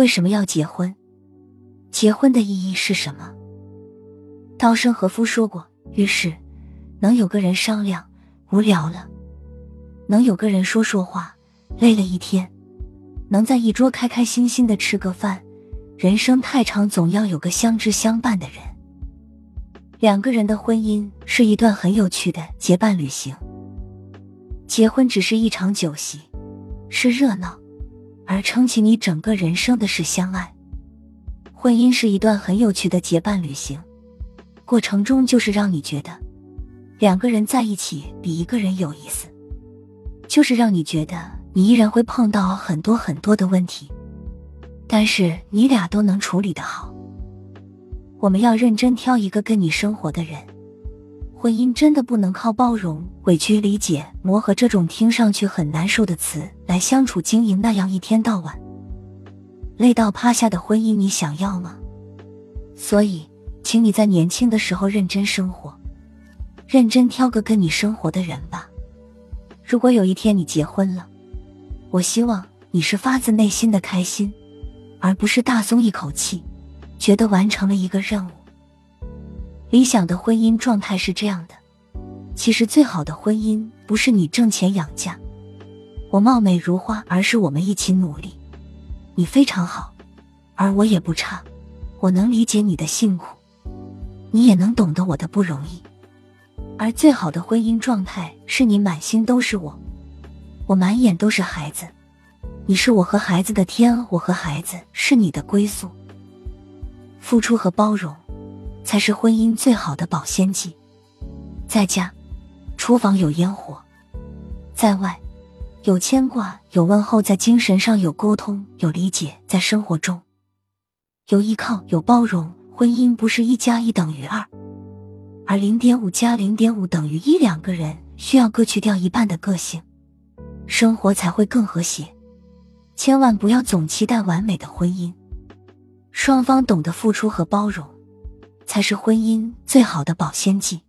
为什么要结婚？结婚的意义是什么？稻盛和夫说过：“于是能有个人商量，无聊了；能有个人说说话，累了一天；能在一桌开开心心的吃个饭。人生太长，总要有个相知相伴的人。两个人的婚姻是一段很有趣的结伴旅行。结婚只是一场酒席，是热闹。”而撑起你整个人生的是相爱，婚姻是一段很有趣的结伴旅行，过程中就是让你觉得两个人在一起比一个人有意思，就是让你觉得你依然会碰到很多很多的问题，但是你俩都能处理的好。我们要认真挑一个跟你生活的人。婚姻真的不能靠包容、委屈、理解、磨合这种听上去很难受的词来相处经营，那样一天到晚累到趴下的婚姻，你想要吗？所以，请你在年轻的时候认真生活，认真挑个跟你生活的人吧。如果有一天你结婚了，我希望你是发自内心的开心，而不是大松一口气，觉得完成了一个任务。理想的婚姻状态是这样的：其实最好的婚姻不是你挣钱养家，我貌美如花，而是我们一起努力。你非常好，而我也不差。我能理解你的辛苦，你也能懂得我的不容易。而最好的婚姻状态是你满心都是我，我满眼都是孩子。你是我和孩子的天，我和孩子是你的归宿。付出和包容。才是婚姻最好的保鲜剂。在家，厨房有烟火；在外，有牵挂，有问候；在精神上有沟通，有理解；在生活中，有依靠，有包容。婚姻不是一加一等于二，而零点五加零点五等于一。两个人需要各去掉一半的个性，生活才会更和谐。千万不要总期待完美的婚姻，双方懂得付出和包容。才是婚姻最好的保鲜剂。